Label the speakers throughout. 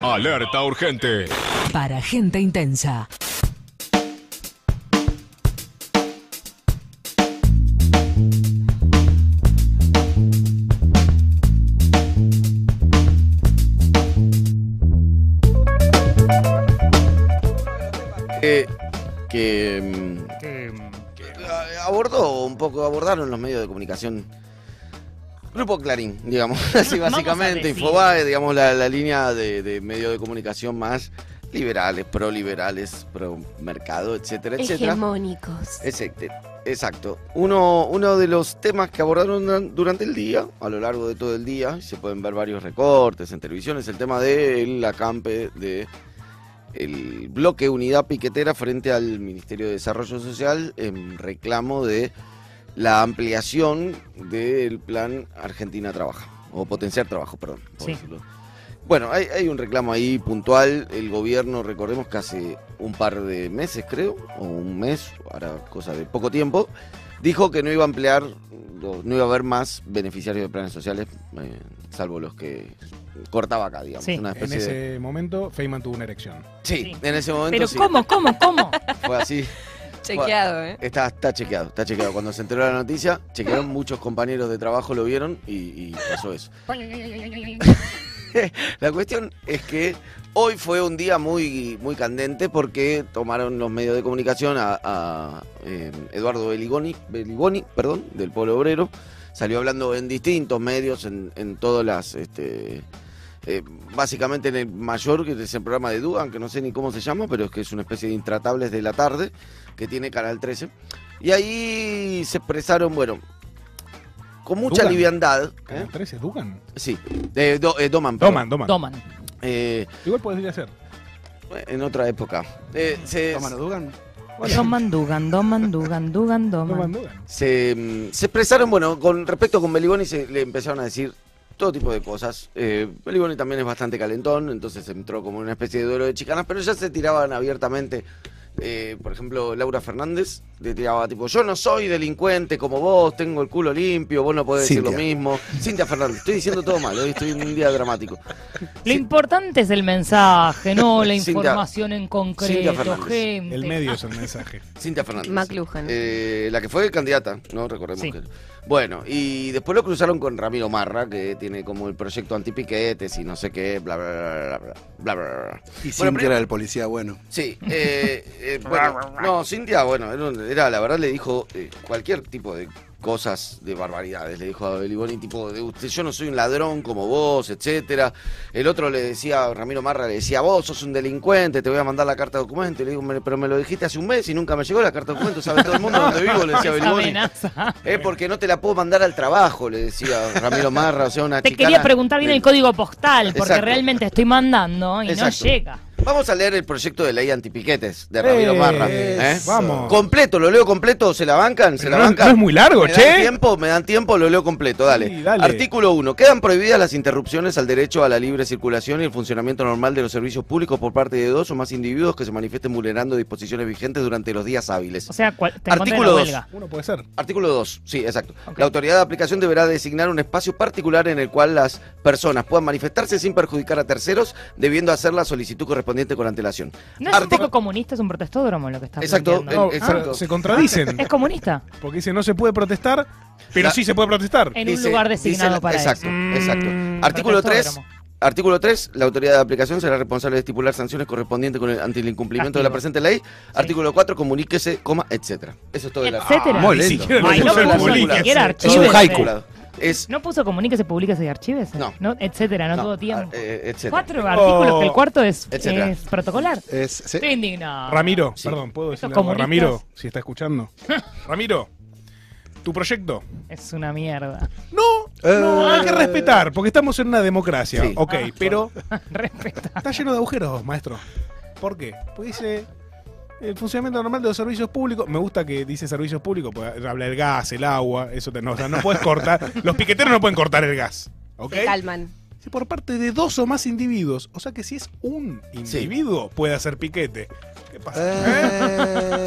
Speaker 1: Alerta urgente.
Speaker 2: Para gente intensa.
Speaker 3: que, que, mm, que abordó un poco, abordaron los medios de comunicación. Grupo Clarín, digamos, así básicamente. Infobae, digamos, la, la línea de, de medios de comunicación más liberales, pro liberales, pro mercado, etcétera, etcétera.
Speaker 4: Hegemónicos.
Speaker 3: Exacto, exacto. Uno, uno de los temas que abordaron duran- durante el día, a lo largo de todo el día, se pueden ver varios recortes en televisión, es el tema del acampe de el bloque Unidad Piquetera frente al Ministerio de Desarrollo Social en reclamo de la ampliación del plan Argentina Trabaja, o potenciar trabajo, perdón. por
Speaker 5: Sí.
Speaker 3: decirlo. Bueno, hay, hay un reclamo ahí puntual. El gobierno, recordemos que hace un par de meses, creo, o un mes, ahora cosa de poco tiempo, dijo que no iba a ampliar, no iba a haber más beneficiarios de planes sociales, eh, salvo los que cortaba acá, digamos.
Speaker 5: Sí.
Speaker 3: Una
Speaker 6: En
Speaker 3: de...
Speaker 6: ese momento, Feynman tuvo una erección.
Speaker 3: Sí,
Speaker 5: Sí.
Speaker 3: en ese momento
Speaker 5: Pero
Speaker 3: sí.
Speaker 5: ¿cómo, cómo, cómo?
Speaker 3: Fue así.
Speaker 4: Chequeado, ¿eh?
Speaker 3: Está, está chequeado, está chequeado. Cuando se enteró la noticia, chequearon, muchos compañeros de trabajo lo vieron y, y pasó eso. La cuestión es que hoy fue un día muy, muy candente porque tomaron los medios de comunicación a, a, eh, Eduardo Beligoni, Beligoni, perdón, del Pueblo Obrero. Salió hablando en distintos medios, en, en todas las... Este, eh, básicamente en el mayor, que es el programa de Dugan, que no sé ni cómo se llama, pero es que es una especie de intratables de la tarde que tiene Canal 13. Y ahí se expresaron, bueno, con mucha
Speaker 6: Dugan.
Speaker 3: liviandad. ¿eh?
Speaker 6: ¿Canal 13 Dugan?
Speaker 3: Sí, eh, Do- eh, Doman. perdón.
Speaker 6: Doman, Doman.
Speaker 5: Toman.
Speaker 3: Eh,
Speaker 6: Igual podría ser.
Speaker 3: en otra época. Eh, se,
Speaker 7: Dugan.
Speaker 5: Doman, Dugan, Doman, Dugan, Dugan,
Speaker 6: Doman,
Speaker 5: Doman.
Speaker 6: Dugan.
Speaker 3: se, mm, se expresaron, bueno, con respecto con Beligoni se le empezaron a decir todo tipo de cosas. Eh, Beligoni también es bastante calentón, entonces entró como una especie de duelo de chicanas, pero ya se tiraban abiertamente. Eh, por ejemplo, Laura Fernández le tiraba tipo, yo no soy delincuente como vos, tengo el culo limpio, vos no podés decir lo
Speaker 7: Cintia.
Speaker 3: mismo. Cintia Fernández, estoy diciendo todo mal, hoy estoy en un día dramático.
Speaker 5: Lo importante es el mensaje, no la
Speaker 3: Cintia-
Speaker 5: información en
Speaker 3: Cintia
Speaker 5: concreto,
Speaker 3: Fernández.
Speaker 5: gente.
Speaker 6: El medio es el mensaje.
Speaker 3: Cintia Fernández.
Speaker 4: McLuhan.
Speaker 3: Eh, la que fue candidata, ¿no? Recordemos
Speaker 5: Sí.
Speaker 3: que. Bueno, y después lo cruzaron con Ramiro Marra, que tiene como el proyecto antipiquetes y no sé qué, bla, bla, bla, bla, bla, bla, bla, bla.
Speaker 7: Y
Speaker 3: Bueno,
Speaker 7: Cintia era el policía bueno.
Speaker 3: Sí, eh, eh, bueno, no, Cintia, bueno, era, un- era, la verdad le dijo eh, cualquier tipo de cosas de barbaridades, le dijo a Beliboni, tipo, de usted, yo no soy un ladrón como vos, etcétera. El otro le decía, Ramiro Marra le decía, vos sos un delincuente, te voy a mandar la carta de documento. Y le digo, "Me- pero me lo dijiste hace un mes y nunca me llegó la carta de documento, sabe todo el mundo dónde vivo, le decía
Speaker 5: amenaza.
Speaker 3: Es porque no te la puedo mandar al trabajo, le decía Ramiro Marra, o sea, una
Speaker 5: Te
Speaker 3: chicana
Speaker 5: quería preguntar bien el código postal, porque
Speaker 3: Exacto.
Speaker 5: realmente estoy mandando y
Speaker 3: Exacto.
Speaker 5: no llega.
Speaker 3: Vamos a leer el proyecto de ley antipiquetes de Ramiro
Speaker 6: Eh,
Speaker 3: Marra. ¿eh?
Speaker 6: Vamos.
Speaker 3: Completo, lo leo completo, ¿se la bancan? ¿Se
Speaker 6: Pero
Speaker 3: la
Speaker 6: no,
Speaker 3: bancan?
Speaker 6: no es muy largo,
Speaker 3: ¿Me
Speaker 6: che.
Speaker 3: dan tiempo? ¿Me dan tiempo? Lo leo completo, dale.
Speaker 6: Sí, dale.
Speaker 3: Artículo 1. Quedan prohibidas las interrupciones al derecho a la libre circulación y el funcionamiento normal de los servicios públicos por parte de dos o más individuos que se manifiesten vulnerando disposiciones vigentes durante los días hábiles.
Speaker 5: O sea, cual- te
Speaker 3: Artículo
Speaker 5: la
Speaker 3: dos.
Speaker 5: huelga.
Speaker 6: Uno puede ser.
Speaker 3: Artículo 2, sí, exacto. La autoridad de aplicación deberá designar un espacio particular en el cual las personas puedan manifestarse sin perjudicar a terceros, debiendo hacer la solicitud correspondiente con antelación.
Speaker 5: ¿No es un
Speaker 3: Artículo-
Speaker 5: poco comunista, es un protestódromo lo que está
Speaker 3: Exacto,
Speaker 5: planteando?
Speaker 6: No,
Speaker 3: exacto.
Speaker 6: se contradicen.
Speaker 5: ¿Es comunista?
Speaker 6: Porque dice no se puede protestar, pero
Speaker 3: La-
Speaker 6: sí se puede protestar.
Speaker 5: En
Speaker 3: Dice-
Speaker 5: un lugar designado
Speaker 3: la-
Speaker 5: para
Speaker 3: exacto,
Speaker 5: eso.
Speaker 3: exacto.
Speaker 6: Mm,
Speaker 3: Artículo 3.
Speaker 5: protestódromo.
Speaker 3: Artículo 3. La autoridad de aplicación será responsable de estipular sanciones correspondientes con el, ante el incumplimiento de la presente ley. Artículo 4. Comuníquese, coma, etcétera. Eso es todo el artículo.
Speaker 5: Etcétera.
Speaker 7: Muy
Speaker 6: Ni
Speaker 7: lindo.
Speaker 6: siquiera
Speaker 5: Ay,
Speaker 6: lo
Speaker 5: no ni siquiera
Speaker 3: Todo
Speaker 5: archivos.
Speaker 7: un haiku.
Speaker 3: Es.
Speaker 5: ¿No puso comuníquese, publique y archives?
Speaker 3: No.
Speaker 5: Etcétera, no,
Speaker 3: no,
Speaker 5: tuvo tiempo.
Speaker 3: eh, etcétera.
Speaker 5: Cuatro artículos, que el cuarto es, protocolar.
Speaker 7: Es, sí.
Speaker 5: Estoy indignado.
Speaker 6: Ramiro,
Speaker 3: Sí.
Speaker 6: perdón, ¿puedo decirle algo. Ramiro, si está escuchando? Ramiro, tu proyecto.
Speaker 5: Es una mierda.
Speaker 6: No,
Speaker 7: Eh,
Speaker 6: no, hay que respetar, porque estamos en una democracia.
Speaker 3: Sí.
Speaker 6: Ok, pero
Speaker 5: Respeta.
Speaker 6: está lleno de agujeros, maestro. ¿Por qué? Porque dice el funcionamiento normal de los servicios públicos. Me gusta que dice servicios públicos, porque habla el gas, el agua, eso te, no, o sea, no puedes cortar. Los piqueteros no pueden cortar el gas. ¿Ok?
Speaker 4: Se calman.
Speaker 6: Si por parte de dos o más individuos, o sea que si es un individuo, puede hacer piquete. ¿Qué pasa? ¿Eh?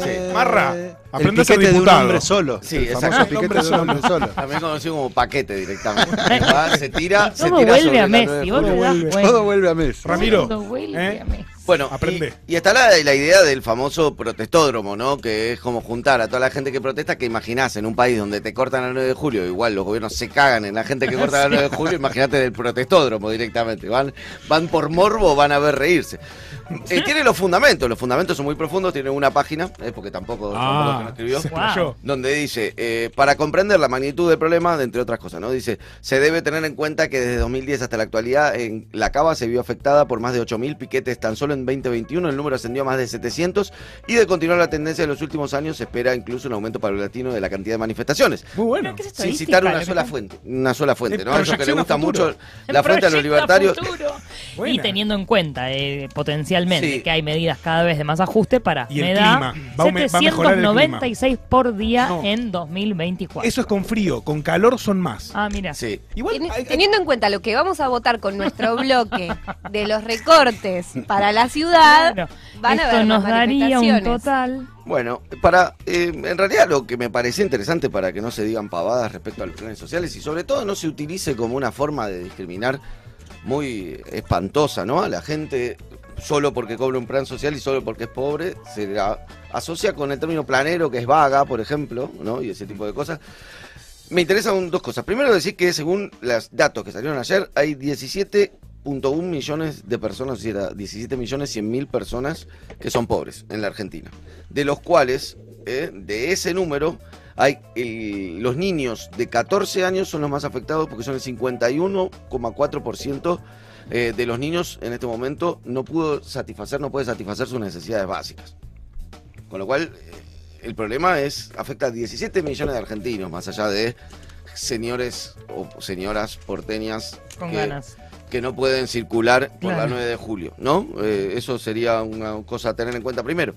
Speaker 7: Eh,
Speaker 3: Sí.
Speaker 6: Marra. Aprende a ser
Speaker 1: piquete de un
Speaker 6: diputado.
Speaker 1: hombre solo.
Speaker 3: Sí,
Speaker 1: el
Speaker 3: exacto.
Speaker 1: famoso piquete de un hombre solo.
Speaker 3: También conocido como paquete directamente. Va, se tira, se
Speaker 5: Todo
Speaker 3: tira
Speaker 5: vuelve
Speaker 3: sobre
Speaker 5: a Messi, das
Speaker 6: vuelve.
Speaker 5: cuenta.
Speaker 1: Todo vuelve a Messi.
Speaker 6: Ramiro,
Speaker 5: Todo vuelve
Speaker 6: ¿eh?
Speaker 5: a Messi.
Speaker 3: Bueno,
Speaker 6: Aprende.
Speaker 3: Y, y está la, la idea del famoso protestódromo, ¿no? Que es como juntar a toda la gente que protesta, que imaginás en un país donde te cortan el 9 de julio, igual los gobiernos se cagan en la gente que corta el 9 de julio, imagínate del protestódromo directamente. Van, van por morbo, van a ver reírse. Eh, tiene los fundamentos, los fundamentos son muy profundos, tiene una página, eh, porque tampoco, que no
Speaker 6: Ah,
Speaker 3: escribió
Speaker 5: Wow.
Speaker 3: donde dice, eh, para comprender la magnitud del problema, entre otras cosas, ¿no? Dice, se debe tener en cuenta que desde 2010 hasta la actualidad en la Cava se vio afectada por más de 8.000 piquetes tan solo en 2021, el número ascendió a más de 700 y de continuar la tendencia de los últimos años se espera incluso un aumento paulatino de la cantidad de manifestaciones.
Speaker 6: Muy bueno.
Speaker 5: Pero, ¿qué es
Speaker 3: Sin citar una sola fuente, una sola fuente, ¿no? A ellos que
Speaker 6: a
Speaker 3: gusta
Speaker 6: futuro.
Speaker 3: mucho la frente de los libertarios.
Speaker 5: Y teniendo en cuenta eh, potencialmente
Speaker 3: Sí.
Speaker 5: que hay medidas cada vez de más ajuste para
Speaker 6: Y el
Speaker 5: me da
Speaker 6: clima. Va a me- va a mejorar el clima.
Speaker 5: 796 por día
Speaker 6: No.
Speaker 5: en 2024.
Speaker 6: Eso es con frío, con calor son más.
Speaker 5: Ah, mira.
Speaker 3: Sí.
Speaker 6: Igual
Speaker 4: Teni-
Speaker 6: hay- hay-
Speaker 4: Teniendo en cuenta lo que vamos a votar con nuestro bloque de los recortes para la ciudad,
Speaker 5: Claro.
Speaker 4: van a
Speaker 5: Esto
Speaker 4: haber
Speaker 5: nos daría un total.
Speaker 3: Bueno, para eh, en realidad lo que me parecía interesante para que no se digan pavadas respecto a los planes sociales y sobre todo no se utilice como una forma de discriminar muy espantosa, ¿no? A la gente solo porque cobra un plan social y solo porque es pobre se la asocia con el término planero que es vaga, por ejemplo, ¿no? Y ese tipo de cosas. Me interesan dos cosas. Primero decir que según los datos que salieron ayer hay 17.1 millones de personas, o sea, 17 millones 100 mil personas que son pobres en la Argentina. De los cuales, eh, de ese número, hay el- los niños de 14 años son los más afectados porque son el 51,4% eh, de los niños en este momento no pudo satisfacer, no puede satisfacer sus necesidades básicas. Con lo cual, eh, el problema es, afecta a 17 millones de argentinos, más allá de señores o señoras porteñas
Speaker 5: Con
Speaker 3: que,
Speaker 5: ganas.
Speaker 3: Que no pueden circular por la
Speaker 5: Claro.
Speaker 3: 9 de julio, ¿no? Eh, eso sería una cosa a tener en cuenta primero.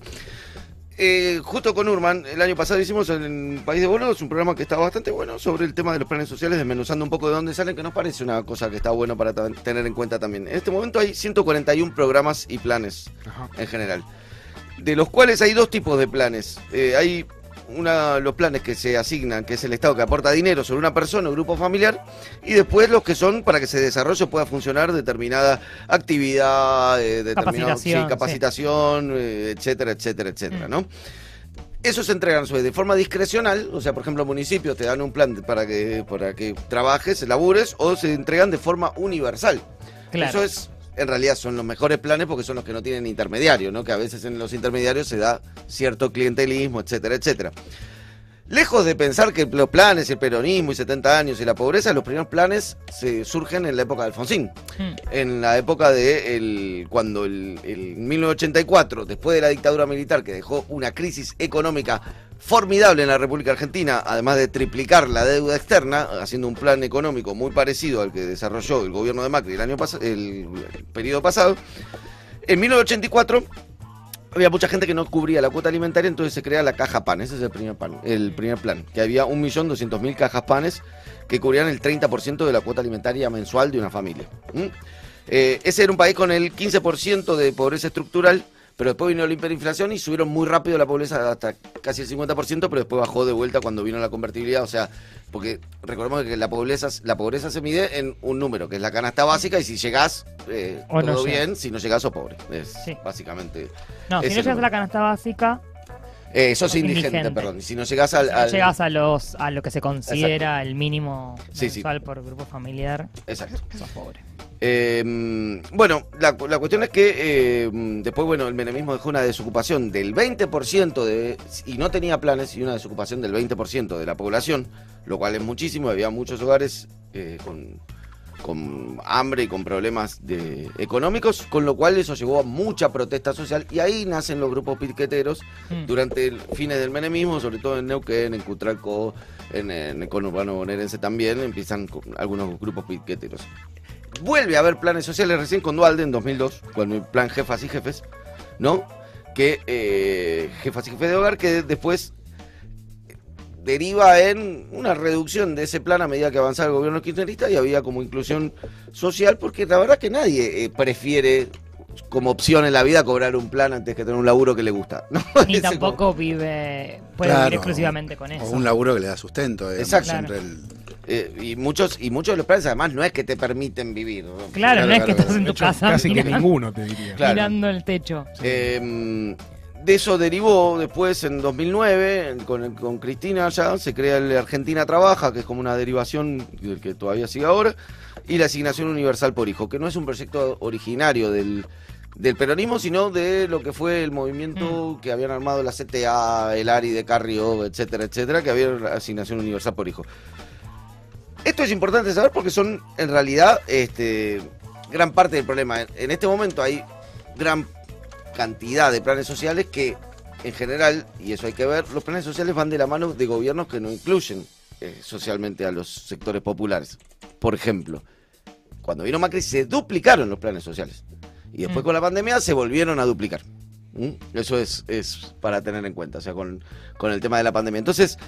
Speaker 3: Eh, justo con Urman, el año pasado hicimos en País de Bonos un programa que está bastante bueno sobre el tema de los planes sociales, desmenuzando un poco de dónde salen, que nos parece una cosa que está bueno para tener en cuenta también. En este momento hay 141 programas y planes
Speaker 6: Ajá.
Speaker 3: en general, de los cuales hay dos tipos de planes. Eh, hay una, los planes que se asignan, que es el Estado que aporta dinero sobre una persona o grupo familiar, y después los que son para que se desarrolle o pueda funcionar determinada actividad, eh, determinado-
Speaker 5: Capacitación,
Speaker 3: sí, capacitación, eh, etcétera, etcétera, etcétera,
Speaker 5: Mm.
Speaker 3: ¿no? Esos se entregan de forma discrecional, o sea, por ejemplo, municipios te dan un plan para que, para que trabajes, labures, o se entregan de forma universal.
Speaker 5: Claro.
Speaker 3: Eso es, en realidad son los mejores planes porque son los que no tienen intermediario, ¿no? Que a veces en los intermediarios se da cierto clientelismo, etcétera, etcétera. Lejos de pensar que los planes, el peronismo y 70 años y la pobreza, los primeros planes se surgen en la época de Alfonsín.
Speaker 5: Mm.
Speaker 3: En la época de el, cuando el, el 1984, después de la dictadura militar que dejó una crisis económica formidable en la República Argentina, además de triplicar la deuda externa, haciendo un plan económico muy parecido al que desarrolló el gobierno de Macri el año el periodo pasado. En 1984 había mucha gente que no cubría la cuota alimentaria, entonces se crea la caja pan. Ese es el primer, pan, el primer plan. Que había 1.200.000 cajas panes que cubrían el 30% de la cuota alimentaria mensual de una familia. Eh, ese era un país con el 15% de pobreza estructural, pero después vino la hiperinflación y subieron muy rápido la pobreza hasta casi el 50%, pero después bajó de vuelta cuando vino la convertibilidad. O sea, porque recordemos que la pobreza, la pobreza se mide en un número, que es la canasta básica, y si llegás, eh,
Speaker 5: no
Speaker 3: todo bien, si no llegás, sos pobre. Es
Speaker 5: Sí.
Speaker 3: básicamente.
Speaker 5: No, si no llegas a la canasta básica,
Speaker 3: Eh, sos indigente,
Speaker 5: indigente.
Speaker 3: perdón. Si no llegás al.
Speaker 5: si no
Speaker 3: al-
Speaker 5: llegas a los a lo que se considera el mínimo
Speaker 3: Sí,
Speaker 5: por grupo familiar,
Speaker 3: Exacto.
Speaker 5: sos pobre.
Speaker 3: Eh, bueno, la, la cuestión es que eh, después, bueno, el menemismo dejó una desocupación del 20% de, y no tenía planes, y una desocupación del 20% de la población, lo cual es muchísimo, había muchos hogares eh, con, con hambre y con problemas de, económicos, con lo cual eso llevó a mucha protesta social, y ahí nacen los grupos piqueteros
Speaker 5: Mm.
Speaker 3: durante el fines del menemismo, sobre todo en Neuquén, en Cutralco, en, en el conurbano bonaerense también, empiezan con algunos grupos piqueteros. Vuelve a haber planes sociales recién con Dualde en 2002, con el plan Jefas y Jefes, ¿no? Que eh, Jefas y Jefes de Hogar, que después deriva en una reducción de ese plan a medida que avanzaba el gobierno kirchnerista y había como inclusión social, porque la verdad que nadie eh, prefiere como opción en la vida cobrar un plan antes que tener un laburo que le gusta. ¿no?
Speaker 5: Ni tampoco vive, puede
Speaker 1: Claro,
Speaker 5: vivir exclusivamente con
Speaker 1: O
Speaker 5: eso.
Speaker 1: un laburo que le da sustento. digamos,
Speaker 3: Exacto.
Speaker 1: el-
Speaker 3: Eh, y muchos y muchos de los planes además no es que te permiten vivir. ¿no?
Speaker 5: Claro, no es que estás en tu
Speaker 6: hecho,
Speaker 5: casa
Speaker 6: casi que ninguno, te diría.
Speaker 3: Claro.
Speaker 5: mirando el techo.
Speaker 3: Eh, de eso derivó después en 2009 con, con Cristina ya se crea el Argentina Trabaja, que es como una derivación del que todavía sigue ahora, y la asignación universal por hijo, que no es un proyecto originario del, del peronismo, sino de lo que fue el movimiento que habían armado la CTA, el ARI de Carrió, etcétera, etcétera, que había la asignación universal por hijo. Esto es importante saber porque son en realidad este, gran parte del problema. En- En este momento hay gran cantidad de planes sociales que en general, y eso hay que ver, los planes sociales van de la mano de gobiernos que no incluyen eh, socialmente a los sectores populares. Por ejemplo, cuando vino Macri se duplicaron los planes sociales y después
Speaker 5: Mm.
Speaker 3: con la pandemia se volvieron a duplicar. ¿Mm? Eso es, es para tener en cuenta, o sea, con, con el tema de la pandemia. Entonces,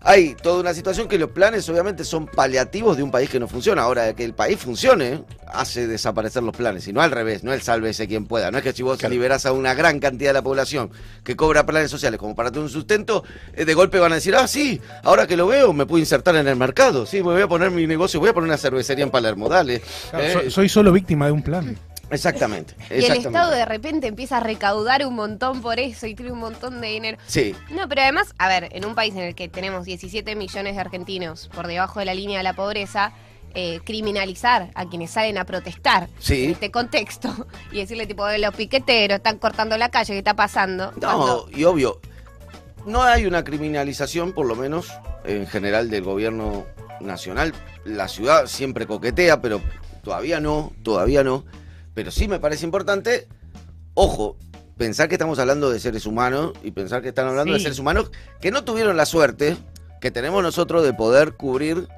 Speaker 3: hay toda una situación que los planes obviamente son paliativos de un país que no funciona. Ahora, que el país funcione hace desaparecer los planes, y no al revés, no el sálvese quien pueda. No es que si vos
Speaker 1: Claro.
Speaker 3: liberás a una gran cantidad de la población que cobra planes sociales como para tener un sustento, eh, de golpe van a decir, ah, sí, ahora que lo veo me puedo insertar en el mercado, sí, me voy a poner mi negocio, voy a poner una cervecería en Palermo, dale.
Speaker 6: Claro,
Speaker 3: Eh,
Speaker 6: soy, soy solo víctima de un plan.
Speaker 3: Exactamente.
Speaker 4: Y el. Estado de repente empieza a recaudar un montón por eso y tiene un montón de dinero.
Speaker 3: Sí,
Speaker 4: No, pero además, a ver, en un país en el que tenemos 17 millones de argentinos por debajo de la línea de la pobreza, eh, criminalizar a quienes salen a protestar
Speaker 3: Sí.
Speaker 4: en este contexto y decirle tipo, "Eh, los piqueteros están cortando la calle, ¿qué está pasando?
Speaker 3: No,
Speaker 4: Cuando-
Speaker 3: y obvio, no hay una criminalización, por lo menos en general, del gobierno nacional. La ciudad siempre coquetea, pero todavía no, todavía no. Pero sí me parece importante, ojo, pensar que estamos hablando de seres humanos y pensar que están hablando de seres humanos que no tuvieron la suerte que tenemos nosotros de poder cubrir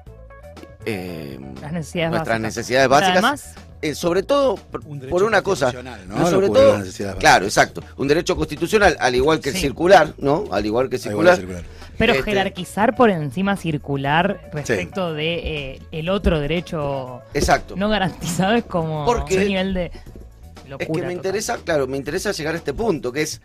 Speaker 3: eh,
Speaker 5: necesidades
Speaker 3: nuestras
Speaker 5: básicas.
Speaker 3: necesidades básicas.
Speaker 5: Además,
Speaker 3: eh, sobre todo por,
Speaker 1: un derecho
Speaker 3: por una cosa.
Speaker 1: constitucional, ¿no?
Speaker 3: No, sobre todo, claro, exacto. Un derecho constitucional, al igual que el
Speaker 5: Sí.
Speaker 3: circular, ¿no? Al igual que el circular.
Speaker 1: circular.
Speaker 5: pero
Speaker 3: este-
Speaker 5: jerarquizar por encima circular respecto de eh, el otro derecho
Speaker 3: Exacto.
Speaker 5: no garantizado es como
Speaker 3: Porque
Speaker 5: un nivel de locura.
Speaker 3: es que me
Speaker 5: total.
Speaker 3: interesa, claro, me interesa llegar a este punto, que es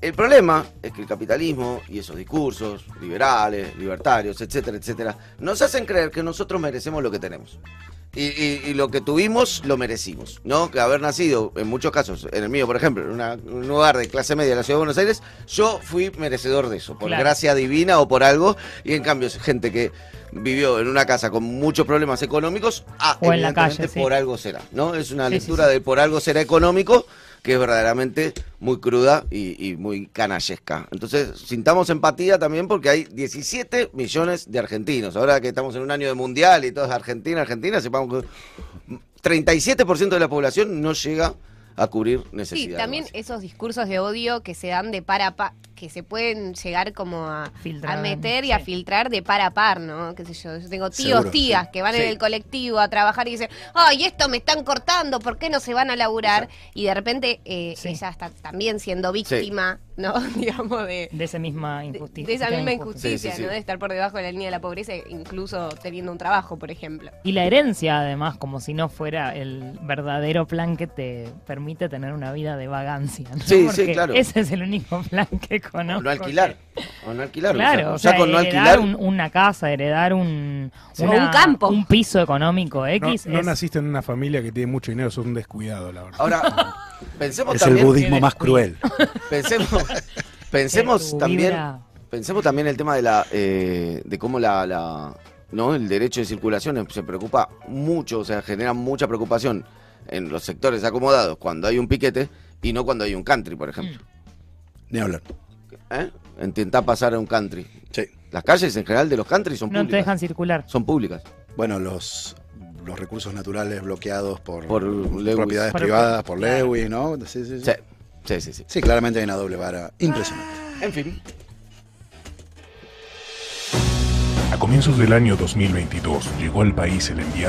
Speaker 3: el problema es que el capitalismo y esos discursos liberales, libertarios, etcétera, etcétera, nos hacen creer que nosotros merecemos lo que tenemos. Y, y- y lo que tuvimos lo merecimos, ¿no? Que haber nacido, en muchos casos, en el mío, por ejemplo, en una- un lugar de clase media de la ciudad de Buenos Aires, yo fui merecedor de eso, por
Speaker 5: Claro.
Speaker 3: gracia divina o por algo, y en cambio, gente que vivió en una casa con muchos problemas económicos, ah,
Speaker 5: O en la calle, sí.
Speaker 3: por algo será, ¿no? Es una
Speaker 5: sí,
Speaker 3: lectura
Speaker 5: sí.
Speaker 3: de por algo será económico que es verdaderamente muy cruda y, y muy canallesca. Entonces, sintamos empatía también porque hay 17 millones de argentinos. Ahora que estamos en un año de mundial y todo es Argentina, Argentina, sepamos que 37% de la población no llega a cubrir
Speaker 4: Sí,
Speaker 3: necesidades.
Speaker 4: también
Speaker 3: básicas.
Speaker 4: esos discursos de odio que se dan de par a par, que se pueden llegar como a,
Speaker 5: Filtrar,
Speaker 4: a meter y a filtrar de par a par, ¿no? Qué sé yo, yo tengo tíos,
Speaker 1: Seguro,
Speaker 4: tías
Speaker 1: sí.
Speaker 4: que van
Speaker 3: Sí.
Speaker 4: en el colectivo a trabajar y dicen, ay, esto me están cortando, ¿por qué no se van a laburar? Y de repente eh,
Speaker 5: Sí.
Speaker 4: ella está también siendo víctima, ¿no? Digamos, de,
Speaker 5: de esa misma injusticia.
Speaker 4: de esa misma injusticia,
Speaker 3: sí, sí.
Speaker 4: ¿no? De estar por debajo de la línea de la pobreza, incluso teniendo un trabajo, por ejemplo.
Speaker 5: Y la herencia, además, como si no fuera el verdadero plan que te permite tener una vida de vagancia. ¿no?
Speaker 3: Sí, sí, claro.
Speaker 5: Ese es el único plan que
Speaker 3: O no alquilar. O no alquilar.
Speaker 5: Claro,
Speaker 3: o
Speaker 5: o
Speaker 3: sea,
Speaker 5: sea,
Speaker 3: con no
Speaker 5: heredar
Speaker 3: alquilar.
Speaker 5: un- una casa, heredar un,
Speaker 4: un campo.
Speaker 5: un piso económico
Speaker 6: No,
Speaker 5: X.
Speaker 6: no
Speaker 5: es-
Speaker 6: naciste en una familia que tiene mucho dinero, sos un descuidado, la verdad.
Speaker 3: Ahora, pensemos
Speaker 1: Es el
Speaker 3: también.
Speaker 1: budismo
Speaker 5: que
Speaker 1: más
Speaker 5: descuido.
Speaker 1: cruel.
Speaker 3: Pensemos, pensemos también.
Speaker 5: vibra-
Speaker 3: Pensemos también el tema de la eh, de cómo la, la- no el derecho de circulación se preocupa mucho, o sea, genera mucha preocupación en los sectores acomodados cuando hay un piquete y no cuando hay un country, por ejemplo.
Speaker 1: Ni hablar.
Speaker 3: ¿Eh? Intentar pasar a un country.
Speaker 1: Sí.
Speaker 3: Las calles en general de los country son
Speaker 5: no te
Speaker 3: públicas.
Speaker 5: dejan circular.
Speaker 3: Son públicas.
Speaker 1: Bueno, los, los recursos naturales bloqueados por, propiedades
Speaker 5: Por-
Speaker 1: privadas, por. Lewis, ¿no? Sí, sí, sí.
Speaker 3: Sí, sí, sí. sí.
Speaker 1: Sí, claramente hay una doble vara impresionante.
Speaker 3: En fin.
Speaker 7: A comienzos del año 2022 llegó al país el enviado